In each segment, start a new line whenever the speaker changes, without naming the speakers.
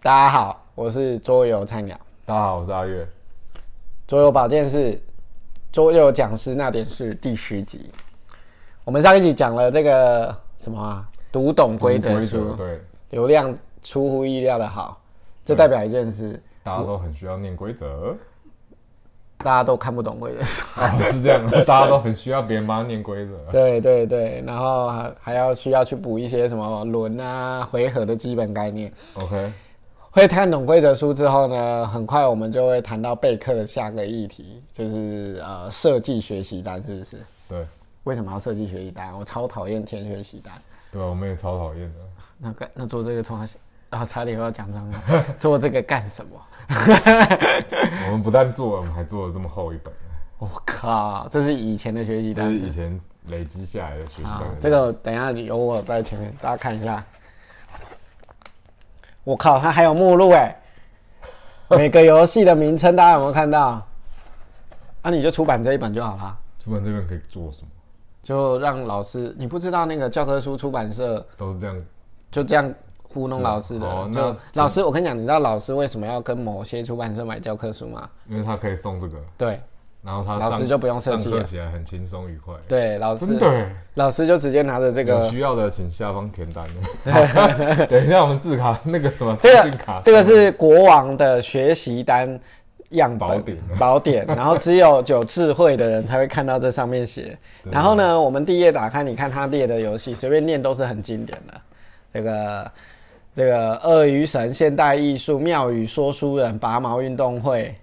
大家好，我是桌游菜鸟。
大家好，我是阿月。
桌游保健室，桌游讲师那点事第十集。我们上一集讲了这个什么啊？读懂规则书，
对，
流量出乎意料的好。这代表一件事，
大家都很需要念规则，
大家都看不懂规则书。
啊，是这样，大家都很需要别人帮他念规则。
对对对，然后还还要需要去补一些什么轮啊、回合的基本概念。
OK，
会看懂规则书之后呢，很快我们就会谈到备课的下个议题，就是呃设计学习单，是不是？
对，
为什么要设计学习单？我超讨厌填学习单。
对，我们也超讨厌的。
那干那做这个从啊，差点又要讲脏话，做这个干什么？
我们不但做了，我们还做了这么厚一本，
我靠，这是以前的学习单
这是。以前累积下来的学习
啊
单。，
这个等一下有我在前面，大家看一下。我靠，它还有目录哎，每个游戏的名称大家有没有看到？啊，你就出版这一本就好啦，
出版这边可以做什么？
就让老师，你不知道那个教科书出版社
都是这样。
就这样糊弄老师的。就老师，我跟你讲，你知道老师为什么要跟某些出版社买教科书吗？
因为他可以送这个，
对
然后他
老师就不用设计了
上课起来很轻松愉快。
对，老师
真的，
老师就直接拿着这
有
个
需要的请下方填单。等一下，我们字卡那个什么
这个这个是国王的学习单样本
宝典
宝典，然后只有有智慧的人才会看到这上面写。然后呢，我们第一页打开，你看他列的游戏，随便念都是很经典的。这个这个鳄鱼神、现代艺术、妙语说书人、拔毛运动会，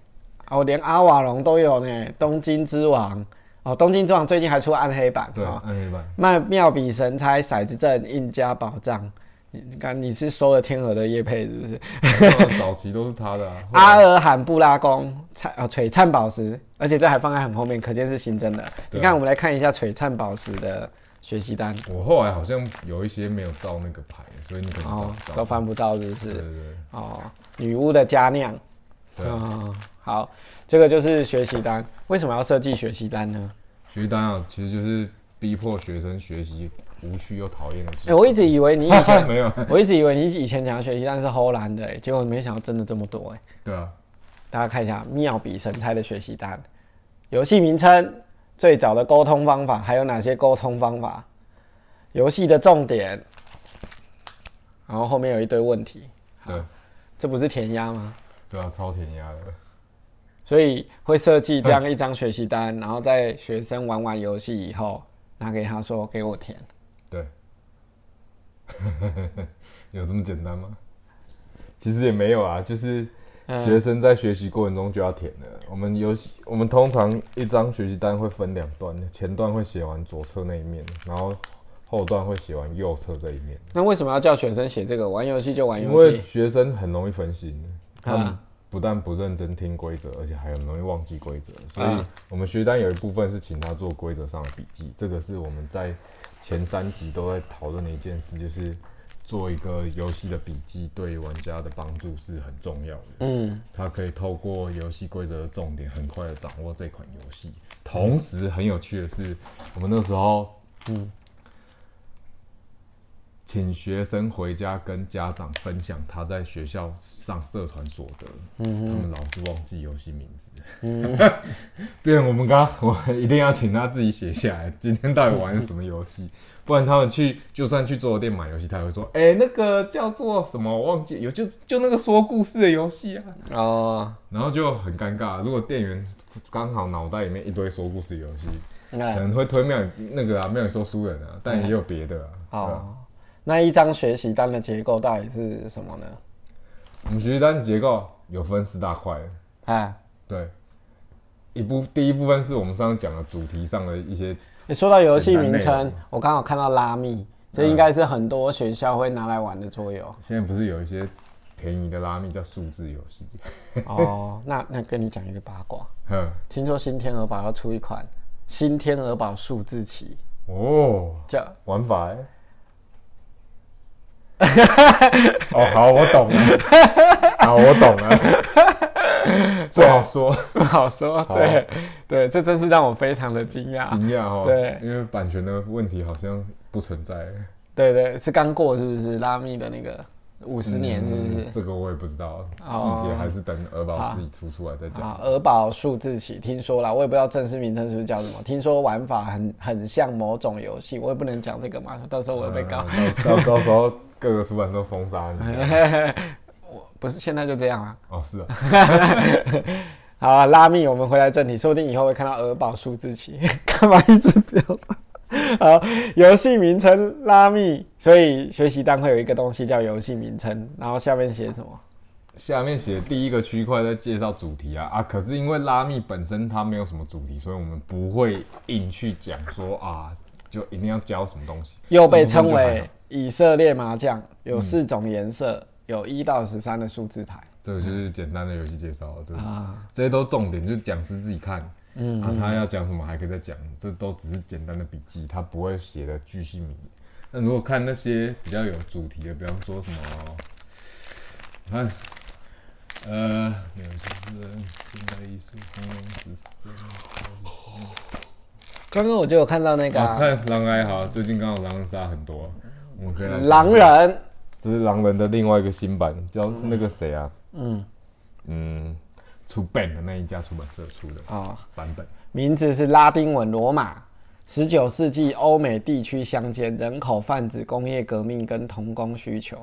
哦，连阿瓦隆都有呢。东京之王哦，东京之王最近还出暗黑版，
对，
哦
按一般。
妙妙笔神差、骰子阵、印加宝藏。你你看你是收了天鹅的叶配是不是？
早期都是他的啊。
阿尔罕布拉宫灿啊璀璨宝石，而且这还放在很后面，可见是新增的。
啊
你看，我们来看一下璀璨宝石的学习单
我后来好像有一些没有照那个牌，所以你可能。
都翻不到，是不是？
对对对
哦，女巫的佳酿。
对啊，
哦，好，这个就是学习单。为什么要设计学习单呢？
学习单啊，其实就是逼迫学生学习无趣又讨厌的事
哎、
情。
我一直以为你以前，
没有，
我一直以为你以前讲的学习单是荷兰的、哎，结果没想到真的这么多、哎。
对啊，
大家看一下妙笔神猜的学习单，游戏名称、最早的沟通方法，还有哪些沟通方法？游戏的重点，然后后面有一堆问题，
对
这不是填鸭吗？
对啊，超填鸭的。
所以会设计这样一张学习单，然后在学生玩完游戏以后，拿给他说给我填。
对，有这么简单吗？其实也没有啊，就是
嗯
学生在学习过程中就要填的。我们游戏，我们通常一张学习单会分两段，前段会写完左侧那一面，然后后段会写完右侧这一面。
那为什么要叫学生写这个？玩游戏就玩游戏因为
学生很容易分心，他们
啊
不但不认真听规则，而且还很容易忘记规则。所以
啊
我们学单有一部分是请他做规则上的笔记，这个是我们在前三集都在讨论的一件事，就是做一个游戏的笔记对玩家的帮助是很重要的。
嗯，
他可以透过游戏规则的重点，很快的掌握这款游戏。同时，很有趣的是，我们那时候，嗯，请学生回家跟家长分享他在学校上社团所得，嗯，他们老是忘记游戏名字，嗯，变成我们刚刚我一定要请他自己写下来，今天到底玩什么游戏，不然他们去就算去桌游店买游戏，他也会说，哎、那个叫做什么，我忘记有就就那个说故事的游戏啊，
哦，
然后就很尴尬。如果店员刚好脑袋里面一堆说故事游戏，可能会推妙语那个啊，妙语说书人啊，但也有别的啊
哦，那一张学习单的结构到底是什么呢？
我们学习单结构有分四大块，
啊，
对，一部第一部分是我们上次讲的主题上的一些，
你说到游戏名称，我刚好看到拉密，这应该是很多学校会拿来玩的桌游。
现在不是有一些便宜的拉密叫数字游戏，
哦，那那跟你讲一个八卦，
嗯，
听说新天鹅堡要出一款新天鹅堡数字棋，
哦，
叫
玩法欸。哦，好，我懂了。好，我懂了。不好说，
不好说，对对，这真是让我非常的惊讶。
惊讶哦。
对
因为版权的问题好像不存在。
对对，是刚过是不是？拉密的那个五十年是不是
嗯？这个我也不知道，
哦
细节还是等鹅宝自己出出来再讲。
啊，儿宝数字起，听说啦，我也不知道正式名称是不是叫什么。听说玩法很很像某种游戏，我也不能讲这个嘛，到时候我会被告。
到到时候各个出版都封杀你。
我不是现在就这样啊。
哦，是啊，
好啊，拉密，我们回来正题，说不定以后会看到鹅宝数字起，干嘛一直表达？好，游戏名称拉密，所以学习单会有一个东西叫游戏名称，然后下面写什么？
下面写第一个区块在介绍主题啊啊，可是因为拉密本身它没有什么主题，所以我们不会硬去讲说啊，就一定要教什么东西。
又被称为以色列麻将，有四种颜色，有一到十三的数字牌。
这个就是简单的游戏介绍，这是、
啊
这些都重点，就是讲师自己看。嗯啊，他要讲什么还可以再讲，这都只是简单的笔记，他不会写的巨细靡遗。那如果看那些比较有主题的，比方说什么，你看，呃，没有就是现代艺术、公共十三，
刚刚我就有看到那个、
啊，
啊、
看狼癌好，最近刚好狼人杀很多，我们可以来
狼人，
这是狼人的另外一个新版，叫是那个谁啊？嗯嗯，出 ban 的那一家出版社出的
哦，
版本。
名字是拉丁文罗马。十九世纪欧美地区乡间人口泛指工业革命跟童工需求，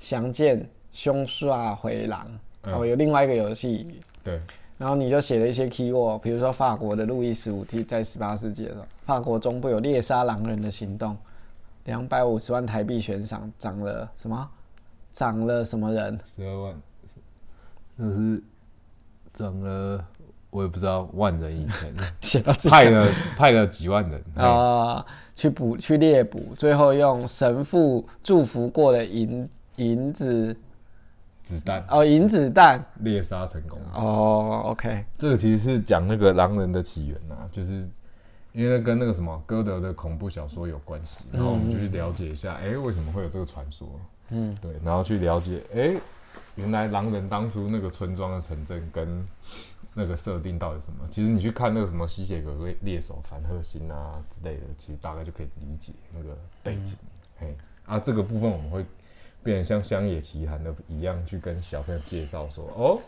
详见凶煞回廊。
嗯
哦，有另外一个游戏，
对，
然后你就写了一些 keyword，比如说法国的路易十五 T 在十八世纪的时候，法国中部有猎杀狼人的行动，两百五十万台币悬赏，涨了什么？涨了什么人？
十二万，那是涨了，我也不知道万人以前。派了派了几万人。啊，
啊、去捕去猎捕，最后用神父祝福过的银银子。
子弹。
哦银子弹。
猎杀成功。
哦，OK，
这个其实是讲那个狼人的起源呐、就是因为跟那个什么歌德的恐怖小说有关系，然后我们就去了解一下，哎、为什么会有这个传说？嗯，对，然后去了解，哎、原来狼人当初那个村庄的城镇跟那个设定到底什么？其实你去看那个什么吸血鬼猎猎手凡赫辛啊之类的，其实大概就可以理解那个背景。嘿，啊，这个部分我们会变得像乡野奇谈的一样，去跟小朋友介绍说，哦，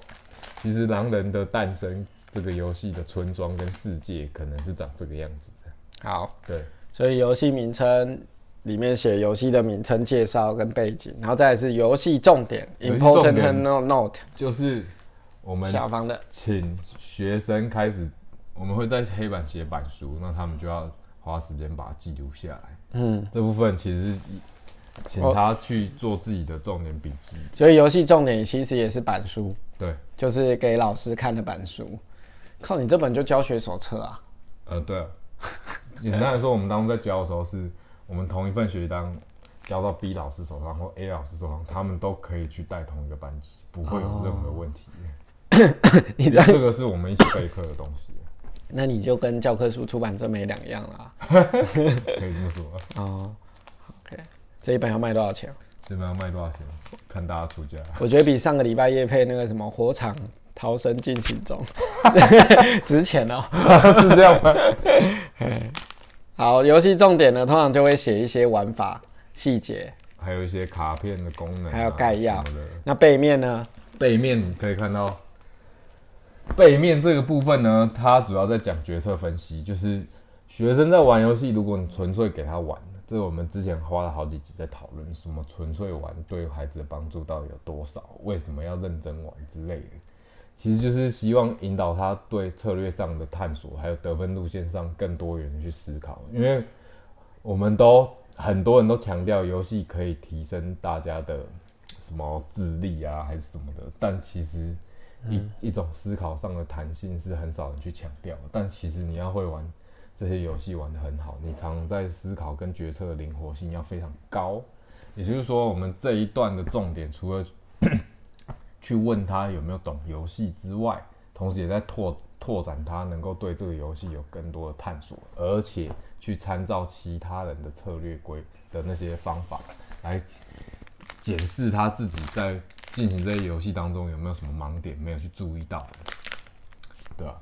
其实狼人的诞生这个游戏的村庄跟世界可能是长这个样子的。
好，
对，
所以游戏名称里面写游戏的名称介绍跟背景，然后再来是游戏重点 important note note
就是我们
下方的
请学生开始，我们会在黑板写板书，那他们就要花时间把它记录下来。嗯，这部分其实是请他去做自己的重点笔记。
所以游戏重点其实也是板书，
对，
就是给老师看的板书。靠，你这本就教学手册啊？
呃，对啊，简单来说，我们当初在教的时候，是我们同一份学习单交到 B 老师手上或 A 老师手上，他们都可以去带同一个班级，不会有任何问题。
你的，
这个是我们一起备课的东西，
那你就跟教科书出版社没两样啦。
可以这么说。
哦，OK，这一本要卖多少钱？
这本要卖多少钱？看大家出价。
我觉得比上个礼拜夜配那个什么火场逃生进行中 值钱哦。
是这样吗？
好，游戏重点呢，通常就会写一些玩法细节，
还有一些卡片的功能啊、
还有概要。那背面呢？
背面你可以看到，背面这个部分呢，它主要在讲决策分析，就是学生在玩游戏，如果你纯粹给他玩，这个我们之前花了好几集在讨论，什么纯粹玩对孩子的帮助到底有多少，为什么要认真玩之类的。其实就是希望引导他对策略上的探索，还有得分路线上更多元的去思考，因为我们都很多人都强调游戏可以提升大家的什么智力啊，还是什么的，但其实一、一种思考上的弹性是很少人去强调的。但其实你要会玩这些游戏玩得很好，你常常在思考跟决策的灵活性要非常高。也就是说，我们这一段的重点除了去问他有没有懂游戏之外，同时也在拓拓展他能够对这个游戏有更多的探索，而且去参照其他人的策略规的那些方法来检视他自己在进行这些游戏当中有没有什么盲点没有去注意到的，对吧、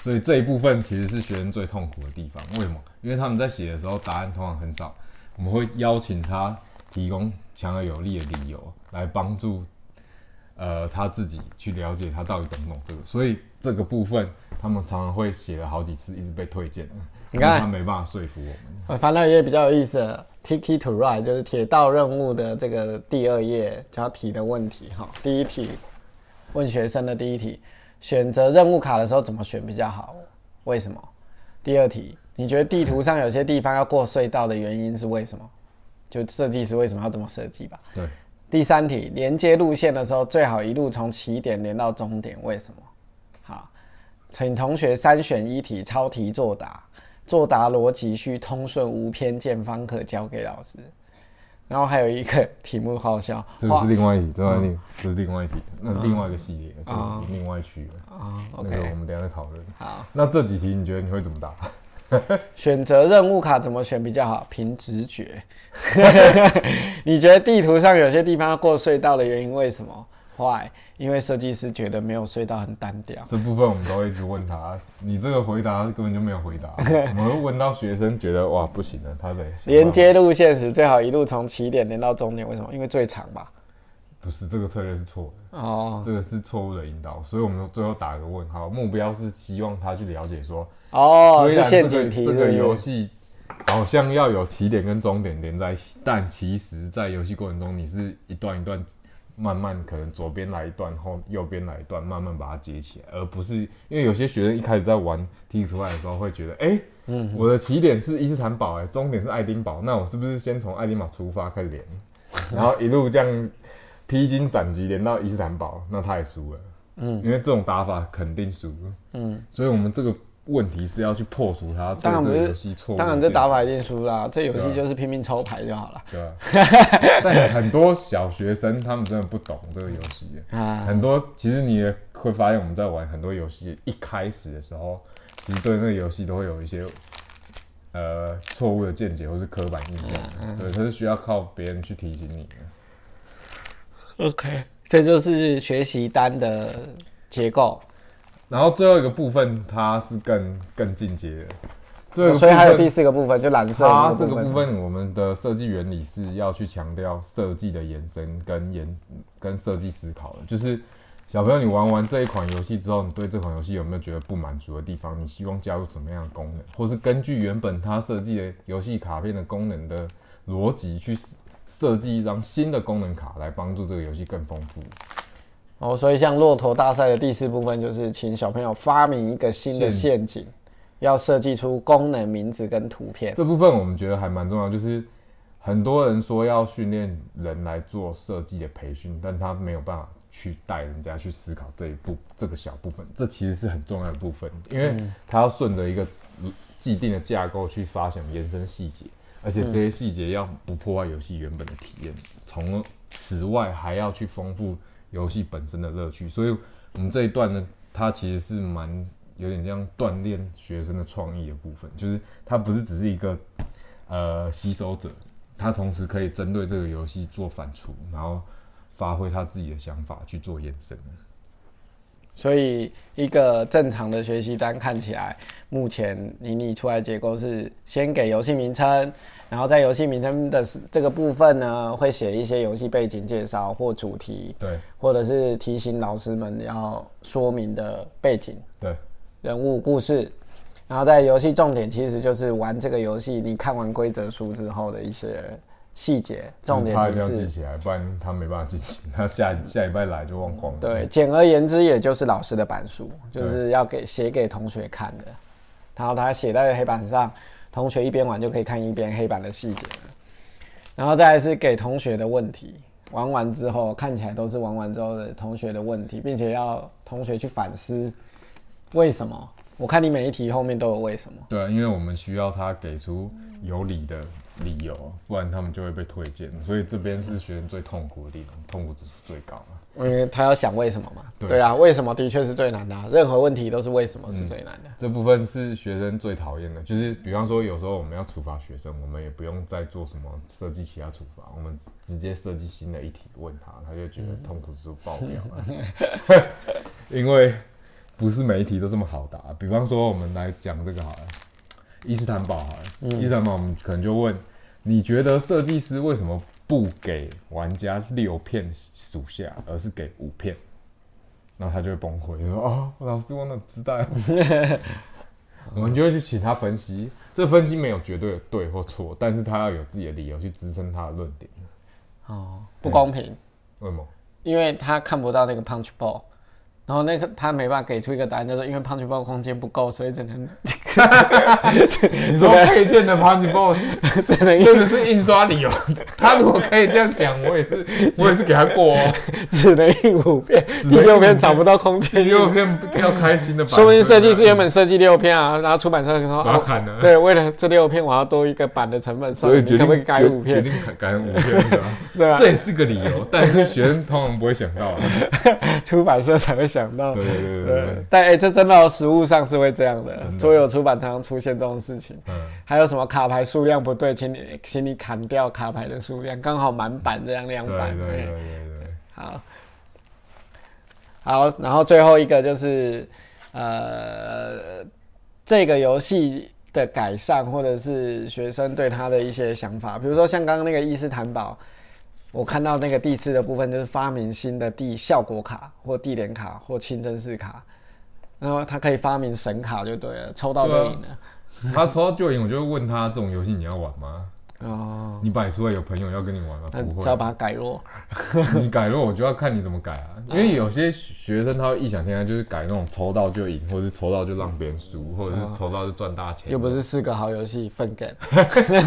所以这一部分其实是学生最痛苦的地方。为什么？因为他们在写的时候答案通常很少，我们会邀请他提供强而有力的理由来帮助呃他自己去了解他到底怎么弄这个，所以这个部分他们常常会写了好几次，一直被推荐。
你看
他没办法说服我们。
我翻到一页比较有意思的，Tiki to Ride 就是铁道任务的这个第二页，要提的问题哈。第一题问学生的第一题，选择任务卡的时候怎么选比较好？为什么？第二题，你觉得地图上有些地方要过隧道的原因是为什么？就设计师为什么要这么设计吧？
对。
第三题，连接路线的时候最好一路从起点连到终点，为什么？好，请同学三选一题抄题作答。作答逻辑需通顺无偏见，方可交给老师。然后还有一个题目好笑，
这是另外一题，另外一这是另外一题，那是另外一个系列，这是另外区的啊。OK，我们等下再讨论。
好，
那这几题你觉得你会怎么答？
选择任务卡怎么选比较好？凭直觉。你觉得地图上有些地方要过隧道的原因为什么？坏，因为设计师觉得没有隧道很单调。
这部分我们都会一直问他，你这个回答根本就没有回答。我们会问到学生觉得哇不行了，他的
连接路线时最好一路从起点连到终点，为什么？因为最长吧？
不是，这个策略是错的哦，这个是错误的引导，所以我们最后打个问号，目标是希望他去了解说
哦，是陷阱题。
这个游戏好像要有起点跟终点连在一起，但其实在游戏过程中你是一段一段。慢慢可能左边来一段，后右边来一段，慢慢把它接起来，而不是因为有些学生一开始在玩踢出来的时候会觉得，哎，嗯，我的起点是伊斯坦堡，哎，终点是爱丁堡，那我是不是先从爱丁堡出发开始连，然后一路这样披荆斩棘连到伊斯坦堡，那他也输了，嗯，因为这种打法肯定输，嗯，所以我们这个。问题是要去破除它，
当然不是
游戏错。
当然这打法一定输啦，这游戏就是拼命抽牌就好了。
对，但很多小学生他们真的不懂这个游戏。啊，很多其实你也会发现我们在玩很多游戏，一开始的时候，其实对那个游戏都会有一些呃错误的见解或是刻板印象。对，它是需要靠别人去提醒你
的。OK，这就是学习单的结构。
然后最后一个部分，它是更更进阶
的，所以还有第四个部分，就蓝色。它
这个部分，我们的设计原理是要去强调设计的延伸跟延跟设计思考的。就是小朋友，你玩完这一款游戏之后，你对这款游戏有没有觉得不满足的地方？你希望加入什么样的功能，或是根据原本它设计的游戏卡片的功能的逻辑去设计一张新的功能卡，来帮助这个游戏更丰富。
哦，所以像骆驼大赛的第四部分就是请小朋友发明一个新的陷阱，要设计出功能名字跟图片。
这部分我们觉得还蛮重要，就是很多人说要训练人来做设计的培训，但他没有办法去带人家去思考这一步这个小部分，这其实是很重要的部分，因为他要顺着一个既定的架构去发想延伸细节，而且这些细节要不破坏游戏原本的体验，从此外还要去丰富。游戏本身的乐趣，所以我们这一段呢，它其实是蛮有点像锻炼学生的创意的部分，就是它不是只是一个呃吸收者，他同时可以针对这个游戏做反刍，然后发挥他自己的想法去做延伸。
所以一个正常的学习单看起来，目前你拟出来结构是先给游戏名称。然后在游戏名称的这个部分呢，会写一些游戏背景介绍或主题，
对，
或者是提醒老师们要说明的背景，
对，
人物故事。然后在游戏重点其实就是玩这个游戏，你看完规则书之后的一些细节，重点提示。
记起来，不然他没办法记起，他下下礼拜来就忘光了。
对，简而言之，也就是老师的板书，就是要给写给同学看的，然后他写在黑板上。同学一边玩就可以看一边黑板的细节，然后再来是给同学的问题，玩完之后看起来都是玩完之后的同学的问题，并且要同学去反思为什么。我看你每一题后面都有为什么。
对，因为我们需要他给出有理的。理由，不然他们就会被推荐，所以这边是学生最痛苦的地方，痛苦指数最高
因为他要想为什么嘛。对啊，为什么的确是最难的，任何问题都是为什么是最难的。
这部分是学生最讨厌的，就是比方说有时候我们要处罚学生，我们也不用再做什么设计其他处罚，我们直接设计新的一题问他，他就觉得痛苦指数爆表了。因为不是每一题都这么好答，比方说我们来讲这个好了。伊斯坦堡哈，伊斯坦堡我们可能就问，你觉得设计师为什么不给玩家六片属下，而是给五片，然后他就会崩溃，就说：“哦，老师，我怎么知道？” 我们就会去请他分析，这分析没有绝对的对或错，但是他要有自己的理由去支撑他的论点。
哦，不公平，
为什么？
因为他看不到那个 punch ball，然后那个他没办法给出一个答案，就是因为 punch ball 空间不够，所以只能
你说配件的 punch ball
只能
真的是印刷理由。他如果可以这样讲，我也是，我也是给他过哦。
只能印五片，第六片找不到空
第
间，
六片要开心的版，
说不定设计师原本设计六片啊，然后出版社就说哦
把它砍了，
对，为了这六片我要多一个版的成本，所
所以
可不可以改五片？
决定改改成五片，是吧？
对啊
这，也是个理由，但是学生通常不会想到的。
出版社才会想到。
对对对
但哎、这真的哦实物上是会这样的桌游出版常常出现这种事情。
嗯，
还有什么卡牌数量不对，请你请你砍掉卡牌的数量，刚好满版这样两版。对
对对对对。
好，好，然后最后一个就是呃，这个游戏的改善，或者是学生对他的一些想法，比如说像刚刚那个伊斯坦堡，我看到那个第四的部分就是发明新的地效果卡或地点卡或清真寺卡，然后他可以发明神卡就对了，抽到就赢了。
他抽到就赢，我就会问他：这种游戏你要玩吗？
哦，
你摆出来有朋友要跟你玩吗？
那
不会。
只要把它改弱。
你改弱，我就要看你怎么改啊。因为有些学生他会异想天开，就是改那种抽到就赢，或者是抽到就让别人输，或者是抽到就赚大钱。
又不是四个好游戏分 game，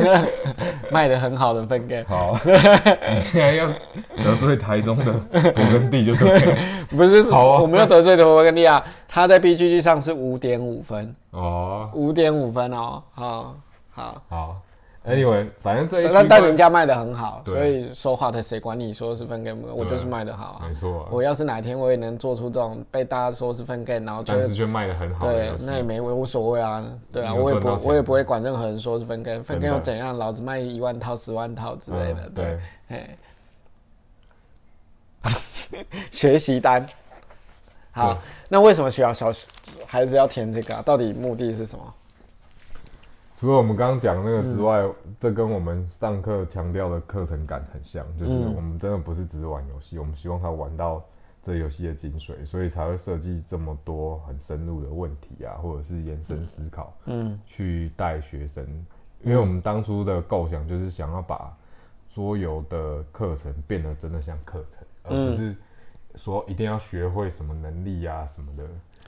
卖的很好的分 game，
好，你现在要得罪台中的勃艮第就对了。
不是，
好啊
我没有得罪的勃艮第啊，他在 BGG 上是五点五分，
哦，
五点五分哦，好好，
好，Anyway，反正这一区
但但人家卖的很好，所以说话的谁管你说是分 game，我就是卖的好啊。
没。错。啊，
我要是哪天我也能做出这种被大家说是分 game，然后就
但是却卖的很好的
对那也没无所谓啊，对啊，我也不我也不会管任何人说是分 game，分
真的。
game 又怎样，老子卖一万套、十万套之类的，
嗯
对，嘿，学习单。好，那为什么需要小孩子要填这个、啊？到底目的是什么？
除了我们刚刚讲的那个之外，这跟我们上课强调的课程感很像，就是
嗯。
我们真的不是只是玩游戏，我们希望他玩到这游戏的精髓，所以才会设计这么多很深入的问题啊，或者是延伸思考，
嗯。
去带学生。因为我们当初的构想就是想要把桌游的课程变得真的像课程，而不是说一定要学会什么能力啊什么的。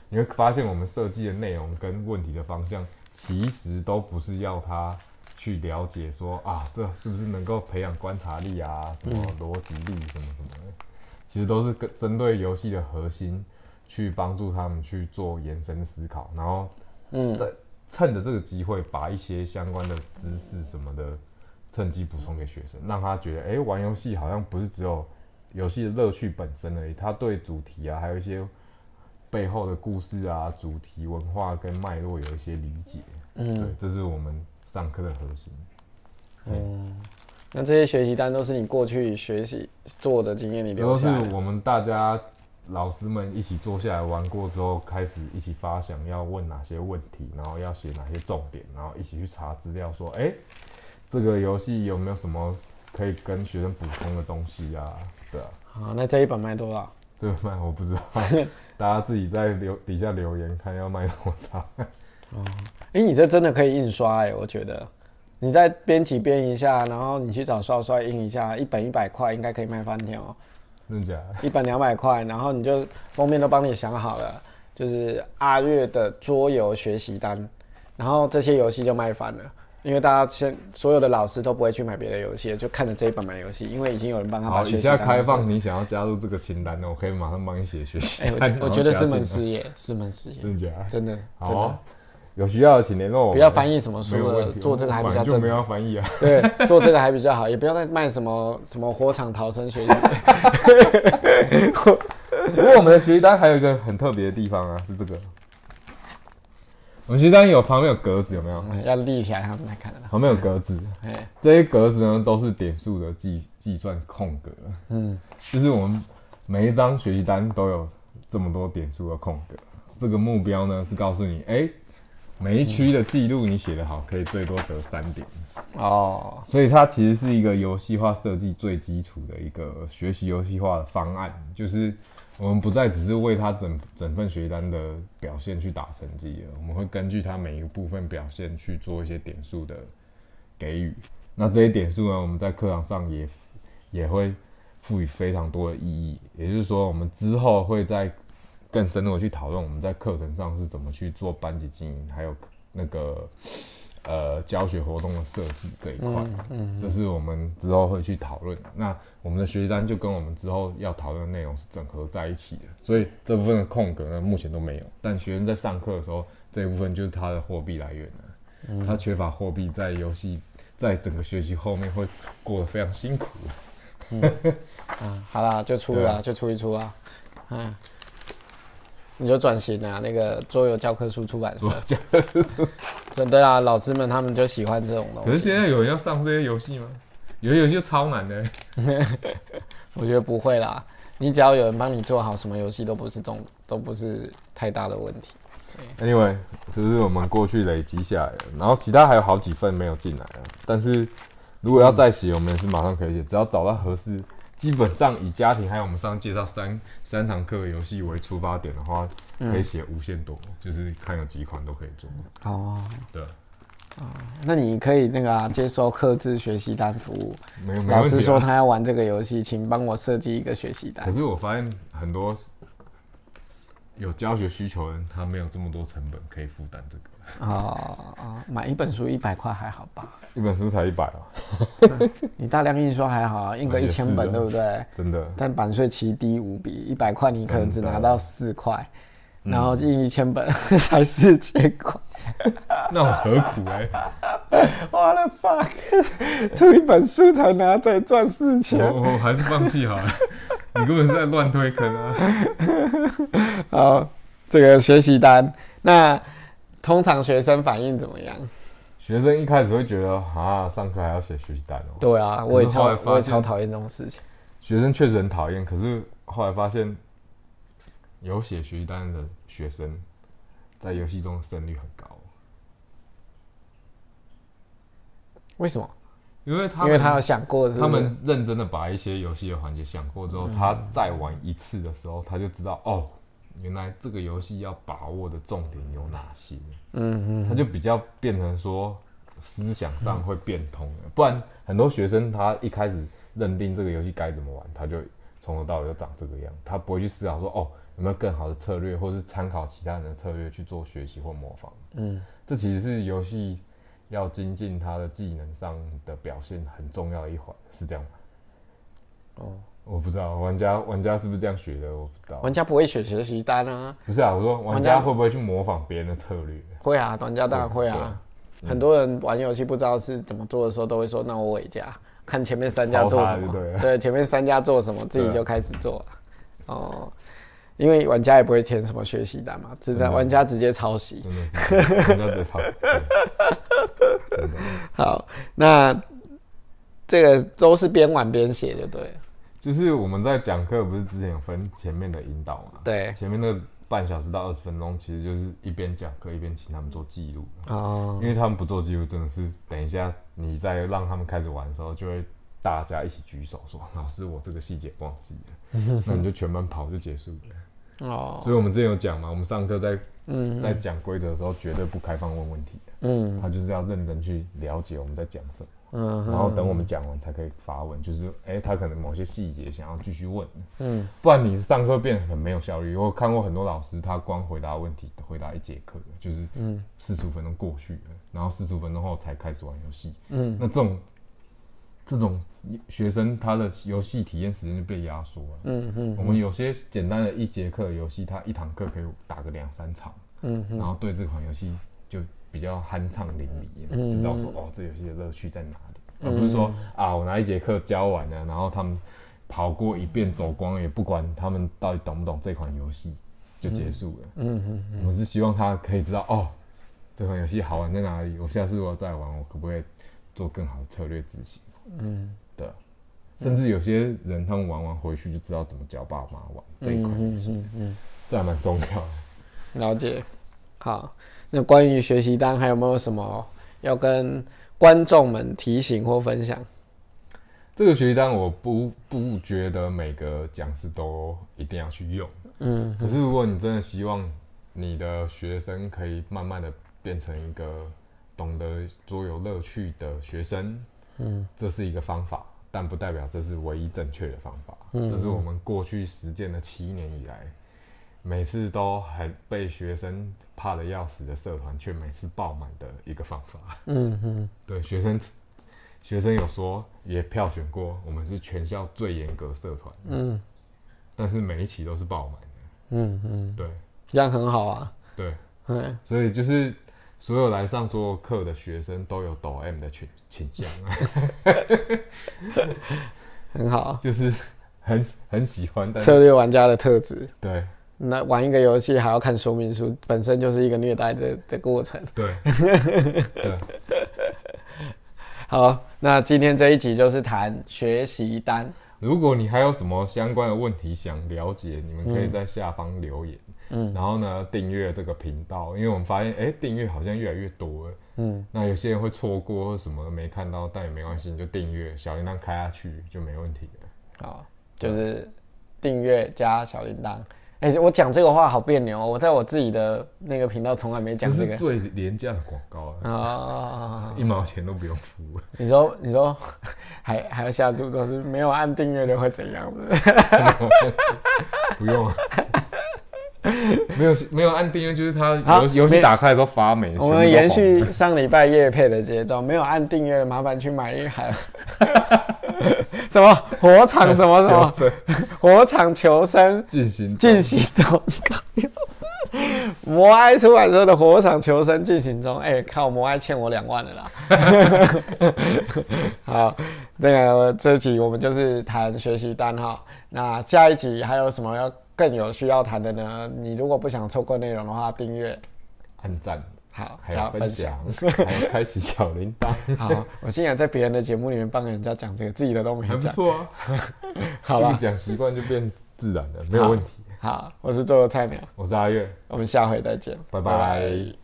你会发现我们设计的内容跟问题的方向，其实都不是要他去了解说啊，这是不是能够培养观察力啊，什么逻辑力什么什么的，其实都是跟针对游戏的核心去帮助他们去做延伸思考，然后
嗯。
在趁着这个机会，把一些相关的知识什么的，趁机补充给学生，让他觉得，哎、玩游戏好像不是只有游戏的乐趣本身而已，他对主题啊，还有一些背后的故事啊、主题文化跟脉络有一些理解。嗯对
嗯，，
这是我们上课的核心。
那这些学习单都是你过去学习做的经验，你
这都是
留下来的。
我们大家老师们一起坐下来玩过之后，开始一起发想要问哪些问题，然后要写哪些重点，然后一起去查资料，说，哎、这个游戏有没有什么可以跟学生补充的东西啊？对啊，
好，那这一本卖多少？
这个卖我不知道，大家自己在留底下留言看要卖多少。
哦哎、你这真的可以印刷哎、我觉得。你再编辑编一下，然后你去找刷刷印一下，一本一百块应该可以卖翻天哦、
真的假的？
一本两百块，然后你就封面都帮你想好了，就是阿月的桌游学习单，然后这些游戏就卖翻了，因为大家现所有的老师都不会去买别的游戏，就看着这一本买游戏，因为已经有人帮他把
好，
学
以下
习单
开放，你想要加入这个清单的，我可以马上帮你写学习
哎、我我觉得是门事业，是门事业，
真的假的？
真的真
有需要的请联络我们。
不要翻译什么
没
书了，做这个还比
较正就没有翻译啊。
对，做这个还比较好，也不要再卖什么什么火场逃生学习。
不过我们的学习单还有一个很特别的地方啊，是这个。我们学习单有旁边有格子，有没有？
嗯要立起来，他们才看得到。
旁边有格子，
哎，
这些格子呢都是点数的计计算空格，
嗯，
就是我们每一张学习单都有这么多点数的空格。这个目标呢是告诉你，哎、每一区的记录你写得好，可以最多得三点。
哦，
所以它其实是一个游戏化设计最基础的一个学习游戏化的方案，就是我们不再只是为他整整份学习单的表现去打成绩了，我们会根据他每一个部分表现去做一些点数的给予。那这些点数呢，我们在课堂上也也会赋予非常多的意义。也就是说，我们之后会在更深入的去讨论我们在课程上是怎么去做班级经营，还有那个呃教学活动的设计这一块。嗯，这是我们之后会去讨论的。那我们的学习单就跟我们之后要讨论的内容是整合在一起的，所以这部分的空格呢，目前都没有。但学生在上课的时候，这一部分就是他的货币来源了。他缺乏货币，在游戏在整个学习后面会过得非常辛苦。
嗯，好啦，就出了，就出一出啊，嗯，你就转型啊，那个桌游教科书出版社，
教科书。
真的啊，老师们他们就喜欢这种东西。
可是现在有人要上这些游戏吗？有些游戏超难的。
我觉得不会啦，你只要有人帮你做好，什么游戏都不是重，都不是太大的问题。
Anyway，这是我们过去累积下来的，然后其他还有好几份没有进来啊。但是如果要再写，我们也是马上可以写，只要找到合适。基本上以家庭还有我们上介绍三三堂课游戏为出发点的话，可以写无限多，就是看有几款都可以做。
哦，
对，
那你可以那个、啊、接收克制学习单服务。
没有没
老
问题、啊。
师说他要玩这个游戏，请帮我设计一个学习单
可。是我发现很多有教学需求的人，他没有这么多成本可以负担这个。
哦哦，买一本书一百块还好吧？
一本书才一百哦，
你大量印刷还好啊，印个一千本，
啊
对不对？
真的。
但版税奇低无比，一百块你可能只拿到四块，
嗯
然后印一千本 才四千块。
那我何苦哎、
我的 fuck，出一本书才拿再赚四千。
我我还是放弃好了。你根本是在乱推坑啊！
好，这个学习单，那通常学生反应怎么样？
学生一开始会觉得啊，上课还要写学习单哦。
对啊，我也超我也超讨厌这种事情。
学生确实很讨厌，可是后来发现，有写学习单的学生，在游戏中胜率很高，
为什么？
因为他
因为他有想过是是
他们认真的把一些游戏的环节想过之后，他再玩一次的时候，他就知道哦，原来这个游戏要把握的重点有哪些，
嗯嗯
他就比较变成说思想上会变通了。不然很多学生他一开始认定这个游戏该怎么玩，他就从头到尾就长这个样，他不会去思考说哦有没有更好的策略，或是参考其他人的策略去做学习或模仿。
嗯，
这其实是游戏要精进他的技能上的表现很重要的一环，是这样吗？
哦，
我不知道玩家玩家是不是这样学的，我不知道。
玩家不会写学习单啊，
不是啊，我说玩
玩家
家会不会去模仿别人的策略？
会啊，玩家当然会
对
啊。很多人玩游戏不知道是怎么做的时候，都会说：“那我伪家，看前面三家做什么
对。
对，前面三家做什么，自己就开始做了。哦，因为玩家也不会填什么学习单嘛，只在玩家直接抄袭。
真的是玩家直接抄。
好，那这个都是边玩边写就对了。
就是我们在讲课，不是之前有分前面的引导嘛？
对，
前面那半小时到二十分钟，其实就是一边讲课一边请他们做记录。
哦，
因为他们不做记录，真的是等一下你再让他们开始玩的时候，就会大家一起举手说：“老师，我这个细节忘记了。”那你就全班跑就结束了。
哦，
所以我们之前有讲嘛，我们上课在
嗯
在讲规则的时候，绝对不开放问问题的，
嗯
他就是要认真去了解我们在讲什么，
嗯
然后等我们讲完才可以发问。就是哎、他可能某些细节想要继续问，
嗯
不然你上课变得很没有效率。我看过很多老师，他光回答问题回答一节课，就是
嗯
四十五分钟过去了，然后四十五分钟后才开始玩游戏。
嗯
那这种这种学生他的游戏体验时间就被压缩了。
嗯嗯
我们有些简单的一节课游戏，他一堂课可以打个两三场，
嗯
然后对这款游戏就比较酣畅淋漓，知道说哦，这游戏的乐趣在哪里，而不是说啊，我拿一节课教完了，然后他们跑过一遍走光，也不管他们到底懂不懂这款游戏就结束了。
嗯嗯
我们是希望他可以知道哦，这款游戏好玩在哪里，我下次如果再玩，我可不可以做更好的策略执行？
嗯。
对，甚至有些人他们玩完回去就知道怎么教爸妈玩这一款游戏，这还蛮重要的。
了解。好，那关于学习单还有没有什么要跟观众们提醒或分享？
这个学习单我不不觉得每个讲师都一定要去用，嗯，可是如果你真的希望你的学生可以慢慢的变成一个懂得桌游乐趣的学生，嗯，这是一个方法，但不代表这是唯一正确的方法，嗯，这是我们过去实践的七年以来，每次都很被学生怕的要死的社团，却每次爆满的一个方法，嗯哼，对学生。学生有说也票选过，我们是全校最严格社团，嗯，但是每一期都是爆满的，嗯嗯，对，
这样很好啊，
对，嗯，所以就是所有来上桌课的学生都有抖 M 的倾倾向，
很好，
就是很很喜欢
策略玩家的特质，
对，
那玩一个游戏还要看说明书，本身就是一个虐待的 的过程，
对，对。
好，那今天这一集就是谈学习单。
如果你还有什么相关的问题想了解，你们可以在下方留言。嗯，然后呢，订阅这个频道，因为我们发现，哎，订阅好像越来越多了。嗯，那有些人会错过或什么没看到，但也没关系，你就订阅，小铃铛开下去就没问题了。
好，就是订阅加小铃铛。哎，我讲这个话好别扭哦！我在我自己的那个频道从来没讲这个。
是最廉价的广告啊！一毛钱都不用付。
你说，你说，还还要下注，都是没有按订阅的会怎样的？
不用啊，没有没有按订阅，就是他游游戏打开的时候发霉。
我们延续上礼拜夜配的节奏，没有按订阅，麻烦去买一台。什么火场什么 什么火场求生
进行
进行中，摩埃出版社的火场求生进行中。哎，靠，摩埃欠我两万了啦。好，那个这集我们就是谈学习单哈。那下一集还有什么要更有需要谈的呢？你如果不想错过内容的话，订阅、
按赞。
好，
还要分享，还要开启小铃铛。
好，我竟然在别人的节目里面帮人家讲这个，自己的都没讲。
还不错啊。
好了，
讲习惯就变自然了，没有问题。
好，我是做菜鸟，
我是阿月，
我们下回再见，
拜拜。